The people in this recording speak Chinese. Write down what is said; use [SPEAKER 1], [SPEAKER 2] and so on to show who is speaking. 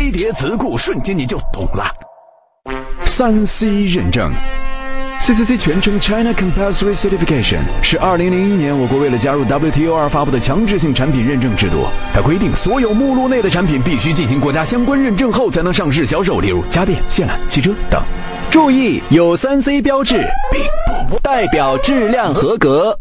[SPEAKER 1] 飞碟词库瞬间你就懂了。三 c 认证。Ccc 全称 china compulsory certification 是二零零一年我国为了加入 wto 而发布的强制性产品认证制度它规定所有目录内的产品必须进行国家相关认证后才能上市销售例如家电线缆汽车等。注意有三 c 标志并不代表质量合格。